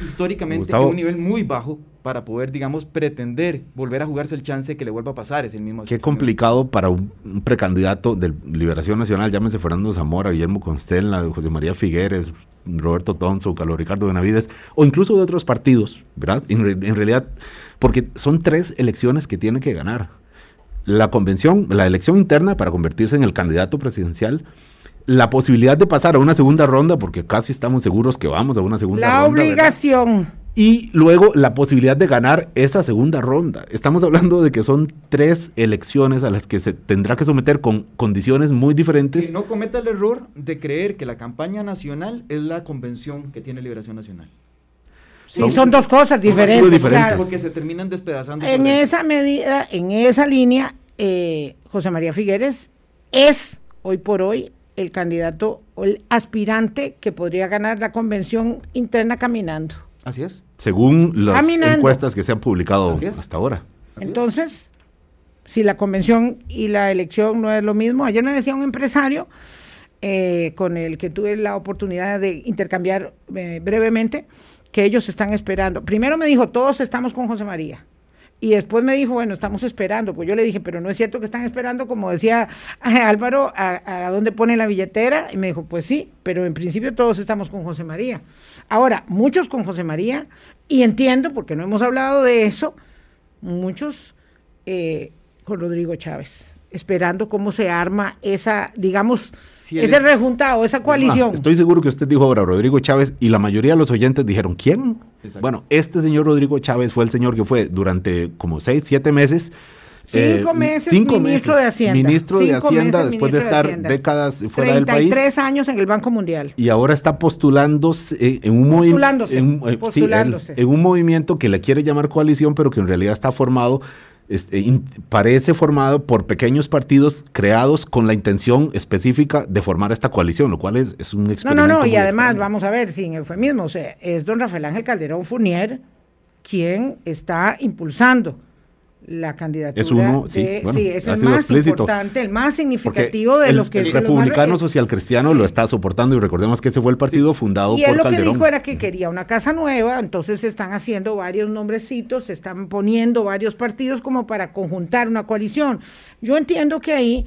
Históricamente Gustavo. en un nivel muy bajo para poder, digamos, pretender volver a jugarse el chance que le vuelva a pasar. Es el mismo. Qué complicado para un, un precandidato de Liberación Nacional, llámese Fernando Zamora, Guillermo Constella, José María Figueres, Roberto Tonso, Carlos Ricardo Benavides, o incluso de otros partidos, ¿verdad? En, en realidad, porque son tres elecciones que tiene que ganar. La convención, la elección interna para convertirse en el candidato presidencial, la posibilidad de pasar a una segunda ronda, porque casi estamos seguros que vamos a una segunda La ronda. ¿verdad? obligación. y luego la posibilidad de ganar esa segunda ronda. Estamos hablando de que son tres elecciones a las que se tendrá que someter con condiciones muy diferentes. Que no cometa el error de creer que la campaña nacional es la convención que tiene Liberación Nacional. Sí, Son- son, dos cosas diferentes, diferentes. claro. Porque se terminan despedazando. En esa medida, en esa línea, eh, José María Figueres es hoy por hoy el candidato o el aspirante que podría ganar la convención interna caminando. Así es. Según las Caminando. encuestas que se han publicado hasta ahora. Así es. Entonces, si la convención y la elección no es lo mismo, ayer me decía un empresario eh, con el que tuve la oportunidad de intercambiar eh, brevemente, que ellos están esperando. Primero me dijo, todos estamos con José María. Y después me dijo, bueno, estamos esperando. Pues yo le dije, pero no es cierto que están esperando, como decía eh, Álvaro, a, dónde pone la billetera. Y me dijo, pues sí, pero en principio todos estamos con José María. Ahora, muchos con José María, y entiendo, porque no hemos hablado de eso, muchos eh, con Rodrigo Chávez, esperando cómo se arma esa, digamos, ese es- rejuntado, esa coalición. Ah, estoy seguro que usted dijo ahora Rodrigo Chávez y la mayoría de los oyentes dijeron, ¿quién? Exacto. Bueno, este señor Rodrigo Chávez fue el señor que fue durante como seis, siete meses. Cinco meses ministro de Hacienda. Ministro de Cinco Hacienda meses después de estar décadas fuera del país. 33 años en el Banco Mundial. y ahora está postulándose eh, en un movi- Postulándose, en, eh, sí, postulándose. él, en un movimiento que le quiere llamar coalición, pero que en realidad está formado, este, in- parece formado por pequeños partidos creados con la intención específica de formar esta coalición, lo cual es, es un No, experimento. no, no, y muy además, extraño. vamos a ver, sin eufemismo, o sea, es don Rafael Ángel Calderón Fournier quien está impulsando la candidatura. Es uno, sí, bueno, es ha el sido más explícito. importante, el más Porque significativo de el, los que el republicano eh, social cristiano lo está soportando y recordemos que ese fue el partido fundado Y él por lo que Calderón. dijo era que quería una casa nueva, entonces se están haciendo varios nombrecitos, se están poniendo varios partidos como para conjuntar una coalición. Yo entiendo que ahí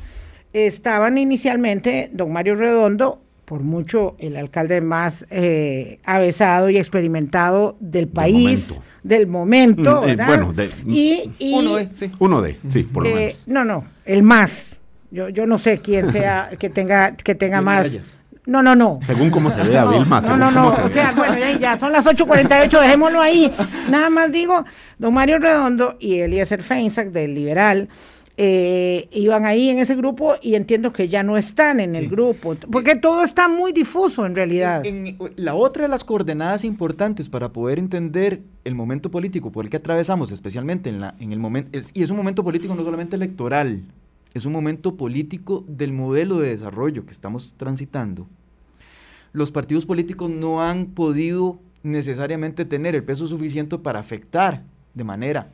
estaban inicialmente don Mario Redondo, por mucho el alcalde más eh, avesado y experimentado del país, momento. del momento, Mm, eh, bueno, de- y, y, Uno de, sí. Uno de, sí, por lo eh, menos. no, no, el más. Yo, yo no sé quién sea que tenga que tenga más. No, no, no. Según cómo se vea No, Vilma, no, no, no, se o sea, bueno, ya, ya son las 8.48, dejémoslo ahí. Nada más digo, don Mario Redondo y Eliezer Feinsack del Liberal eh, iban ahí en ese grupo y entiendo que ya no están en el grupo, porque todo está muy difuso en realidad. En- en- la otra de las coordenadas importantes para poder entender el momento político por el que atravesamos, especialmente en, la, en el momento, y es un momento político no solamente electoral, es un momento político del modelo de desarrollo que estamos transitando. Los partidos políticos no han podido necesariamente tener el peso suficiente para afectar de manera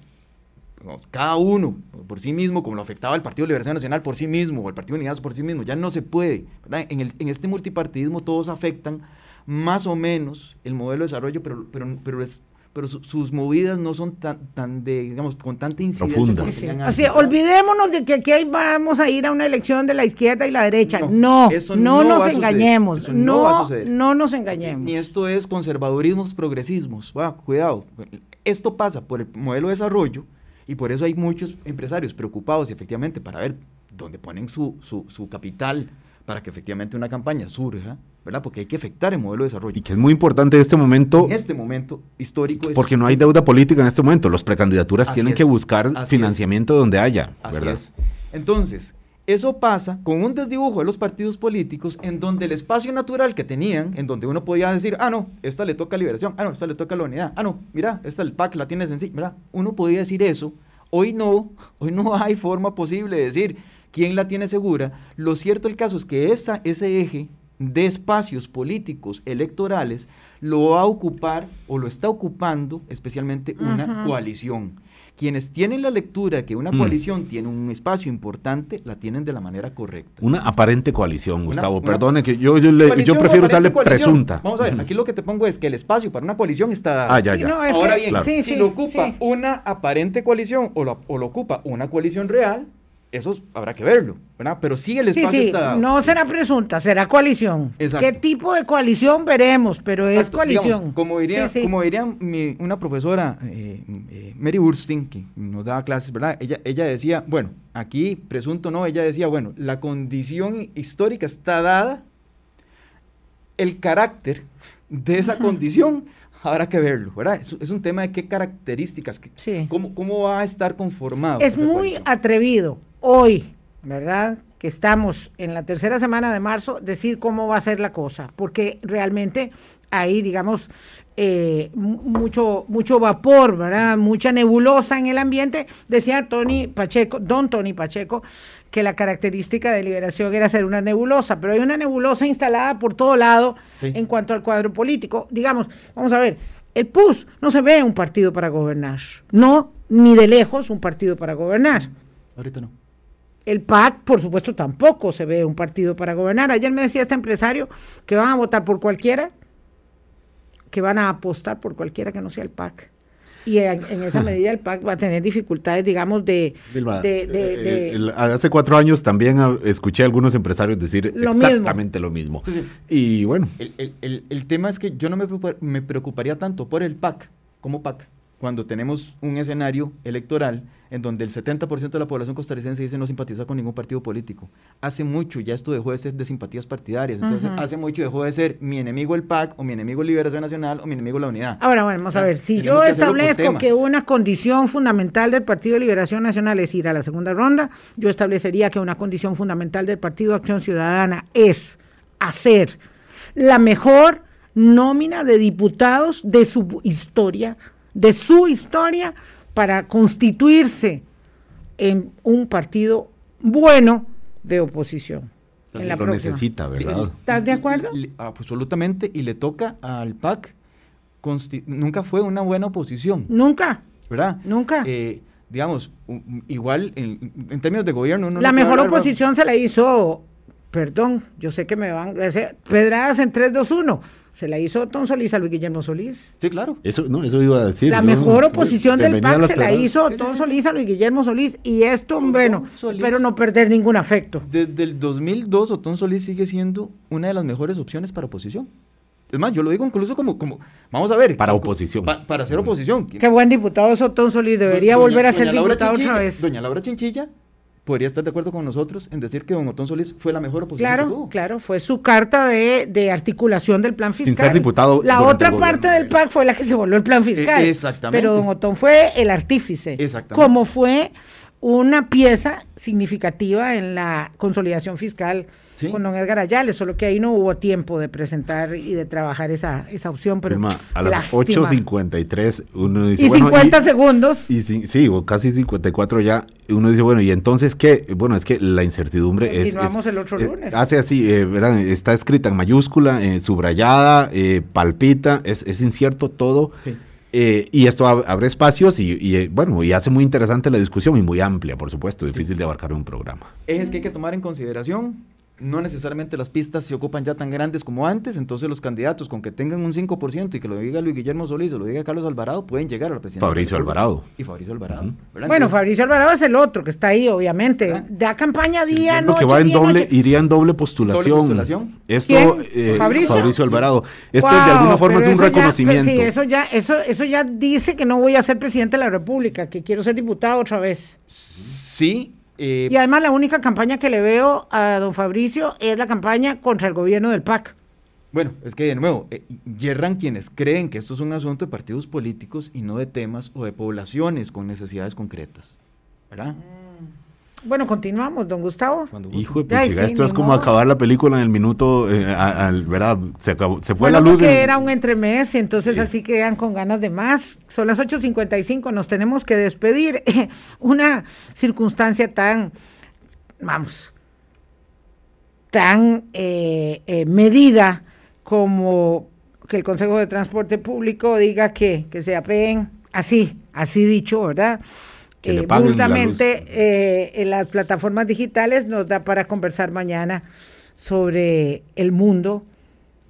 cada uno por sí mismo, como lo afectaba el Partido de Liberación Nacional por sí mismo, o el Partido Unidas por sí mismo, ya no se puede. En, el- en este multipartidismo todos afectan más o menos el modelo de desarrollo, pero, pero, pero, es- pero su- sus movidas no son tan, tan de, digamos, con tanta incidencia como Sí, olvidémonos de que aquí vamos a ir a una elección de la izquierda y la derecha. No, No, eso no, no nos va engañemos. Eso no, no va a suceder. no nos engañemos. Ni esto es conservadurismos, progresismos. Va, cuidado. Esto pasa por el modelo de desarrollo y por eso hay muchos empresarios preocupados efectivamente para ver dónde ponen su, su, su capital para que efectivamente una campaña surja, ¿verdad? Porque hay que afectar el modelo de desarrollo. Y que es muy importante en este momento, En este momento histórico es... porque no hay deuda política en este momento. Los precandidaturas tienen es, que buscar es. financiamiento donde haya, Así ¿verdad? es. Entonces, eso pasa con un desdibujo de los partidos políticos en donde el espacio natural que tenían, en donde uno podía decir, ah, no, esta le toca a Liberación, ah, no, esta le toca a la Unidad, ah, no, mira, esta el PAC la tiene sencilla, mira, uno podía decir eso. Hoy no, hoy no hay forma posible de decir quién la tiene segura. Lo cierto del caso es que esa, ese eje de espacios políticos electorales lo va a ocupar o lo está ocupando especialmente una coalición quienes tienen la lectura que una Mm. coalición tiene un espacio importante, la tienen de la manera correcta. Una aparente coalición, Gustavo. una- Perdone que yo, yo, le- yo prefiero usarle coalición. presunta. Vamos a ver, aquí lo que te pongo es que el espacio para una coalición está dado. Ah, ya, ya. no, es Ahora que- bien, Claro. sí, si sí, lo ocupa sí. una aparente coalición o lo, o lo ocupa una coalición real, eso es- habrá que verlo, ¿verdad? Pero sí el espacio sí, está no será presunta, será coalición. Exacto. ¿Qué tipo de coalición veremos? Pero es digamos, coalición. como diría, Sí. Como diría mi- una profesora, eh, eh, Mary Burstyn, que nos daba clases, ¿verdad? Ella, ella decía, bueno, aquí presunto no, ella decía, bueno, la condición histórica está dada, el carácter de esa condición habrá que verlo, ¿verdad? Es, es un tema de qué características, Sí. cómo, cómo va a estar conformado. Es muy atrevido hoy, ¿verdad? Que estamos en la tercera semana de marzo, decir cómo va a ser la cosa, porque realmente hay, digamos, eh, mu- mucho, mucho vapor, ¿verdad? Mucha nebulosa en el ambiente. Decía Tony Pacheco, don Tony Pacheco, que la característica de liberación era ser una nebulosa, pero hay una nebulosa instalada por todo lado Sí. en cuanto al cuadro político. Digamos, vamos a ver, el PUS no se ve un partido para gobernar, no, ni de lejos un partido para gobernar. Ahorita no. El PAC, por supuesto, tampoco se ve un partido para gobernar. Ayer me decía este empresario que van a votar por cualquiera, que van a apostar por cualquiera que no sea el PAC. Y en, en esa medida el PAC va a tener dificultades, digamos, de... Vilma, de- de- eh, de- el- hace cuatro años también escuché a algunos empresarios decir Lo mismo. exactamente lo mismo. Sí, sí. Y bueno, El, el- el- el tema es que yo no me, preocupa- me preocuparía tanto por el PAC como PAC cuando tenemos un escenario electoral en donde el 70% de la población costarricense dice no simpatiza con ningún partido político. Hace mucho ya esto dejó de ser de simpatías partidarias. Entonces, hace mucho dejó de ser mi enemigo el PAC o mi enemigo Liberación Nacional o mi enemigo la unidad. Ahora, bueno, vamos a ver, si yo que establezco que una condición fundamental del Partido de Liberación Nacional es ir a la segunda ronda, yo establecería que una condición fundamental del Partido Acción Ciudadana es hacer la mejor nómina de diputados de su historia, de su historia, para constituirse en un partido bueno de oposición. En la lo próxima. necesita, ¿verdad? ¿Estás de acuerdo? Le- absolutamente. Y le toca al PAC. Nunca fue una buena oposición. Nunca, ¿verdad? nunca. Eh, digamos, igual en, en términos de gobierno. uno no la puede mejor hablar, oposición se la hizo, perdón, yo sé que me van a hacer pedradas en 3-2-1. Se la hizo Otón Solís a Luis Guillermo Solís. Sí, claro. Eso, no, eso iba a decir. la ¿no? mejor oposición del PAC se la hizo Sí, sí, Otón sí, Solís a Luis Guillermo Solís. Y esto, Otón bueno, Solís. pero no perder ningún afecto. Desde el 2002, Otón Solís sigue siendo una de las mejores opciones para oposición. Es más, yo lo digo incluso como, como vamos a ver. Para oposición. pa- para ser oposición. Qué buen diputado es Otón Solís, debería Doña- volver a ser diputado Chinchilla- otra vez. Doña Laura Chinchilla podría estar de acuerdo con nosotros en decir que don Otón Solís fue la mejor oposición que Claro, tuvo. claro, fue su carta de, de articulación del plan Sin fiscal. ser diputado La otra parte de del. PAC fue la que se volvió el plan fiscal. E- exactamente. Pero don Otón fue el artífice. Exactamente. Como fue una pieza significativa en la consolidación fiscal Sí. con don Edgar Ayala, solo que ahí no hubo tiempo de presentar y de trabajar esa, esa opción. Pero a las lástima. 8.53 uno dice... Y bueno, 50 segundos. Y sí, sí, o casi 54 ya. Uno dice, bueno, ¿y entonces qué? Bueno, es que la incertidumbre es... Continuamos es- el otro eh, lunes. hace así, eh, ¿verdad? Está escrita en mayúscula, eh, subrayada, eh, palpita, es, es incierto todo. Sí. eh, y esto ab- abre espacios y, y, bueno, y hace muy interesante la discusión y muy amplia, por supuesto, difícil de abarcar en un programa. Ejes que hay que tomar en consideración. No necesariamente las pistas se ocupan ya tan grandes como antes, entonces los candidatos con que tengan un 5% y que lo diga Luis Guillermo Solís o lo diga Carlos Alvarado pueden llegar a la presidencia. Fabricio. Alvarado. Y Fabricio Alvarado. Bueno, Entonces, Fabricio Alvarado es el otro que está ahí, obviamente. Ah. Da campaña día, noche, que va en día, doble, noche. iría en doble postulación. ¿Doble postulación? Esto, ¿Quién? eh, ¿Fabricio? Alvarado. Esto Wow, de alguna forma es un ya- reconocimiento. sí, eso ya, eso, eso ya dice que no voy a ser presidente de la República, que quiero ser diputado otra vez. Sí. Eh, Y además la única campaña que le veo a don Fabricio es la campaña contra el gobierno del PAC. Bueno, es que de nuevo, eh, yerran quienes creen que esto es un asunto de partidos políticos y no de temas o de poblaciones con necesidades concretas. ¿Verdad? Bueno, continuamos, don Gustavo. Hijo de sí, esto es como modo. acabar la película en el minuto, eh, al- ¿verdad? Se, acabó, se fue Bueno, la luz. porque en- era un entremés y entonces Sí. así quedan con ganas de más. Son las 8.55, nos tenemos que despedir. Una circunstancia tan, vamos, tan eh, eh, medida como que el Consejo de Transporte Público diga que, que se apeen así así dicho, ¿verdad? Que Eh, la brutalmente, eh, en las plataformas digitales nos da para conversar mañana sobre el mundo,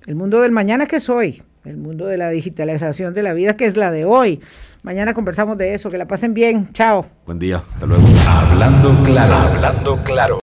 el mundo del mañana que es hoy, el mundo de la digitalización de la vida que es la de hoy. Mañana conversamos de eso, que la pasen bien, chao. Buen día, hasta luego. Hablando claro, hablando claro.